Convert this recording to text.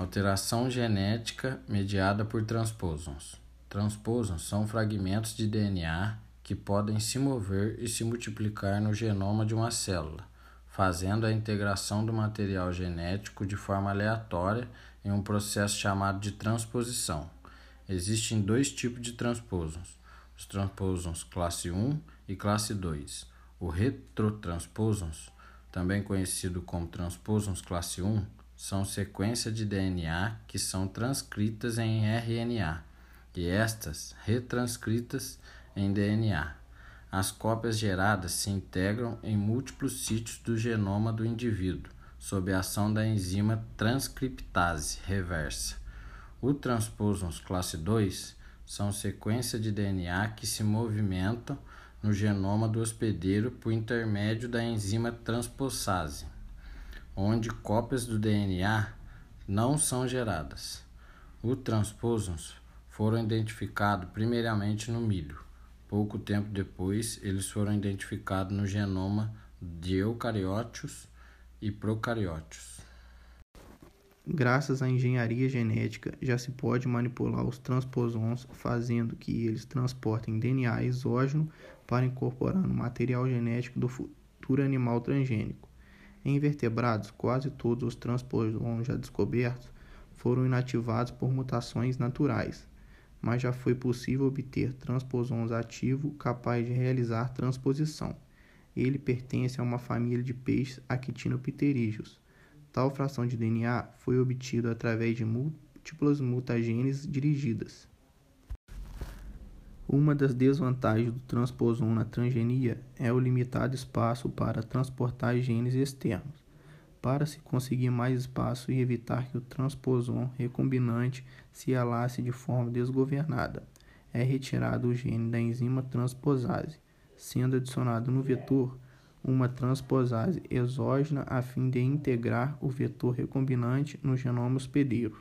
Alteração genética mediada por transposons. Transposons são fragmentos de DNA que podem se mover e se multiplicar no genoma de uma célula, fazendo a integração do material genético de forma aleatória em um processo chamado de transposição. Existem dois tipos de transposons: os transposons classe 1 e classe 2. O retrotransposons, também conhecido como transposons classe 1, são sequências de DNA que são transcritas em RNA e estas retranscritas em DNA. As cópias geradas se integram em múltiplos sítios do genoma do indivíduo, sob a ação da enzima transcriptase reversa. O transposons classe 2 são sequências de DNA que se movimentam no genoma do hospedeiro por intermédio da enzima transposase onde cópias do DNA não são geradas. Os transposons foram identificados primeiramente no milho. Pouco tempo depois, eles foram identificados no genoma de eucarióticos e procarióticos. Graças à engenharia genética, já se pode manipular os transposons, fazendo que eles transportem DNA exógeno para incorporar no material genético do futuro animal transgênico. Em invertebrados, quase todos os transposons já descobertos foram inativados por mutações naturais, mas já foi possível obter transposons ativos capazes de realizar transposição. Ele pertence a uma família de peixes actinopterídeos. Tal fração de DNA foi obtida através de múltiplas mutagêneses dirigidas. Uma das desvantagens do transposon na transgenia é o limitado espaço para transportar genes externos. Para se conseguir mais espaço e evitar que o transposon recombinante se alace de forma desgovernada, é retirado o gene da enzima transposase, sendo adicionado no vetor uma transposase exógena a fim de integrar o vetor recombinante no genoma hospedeiro.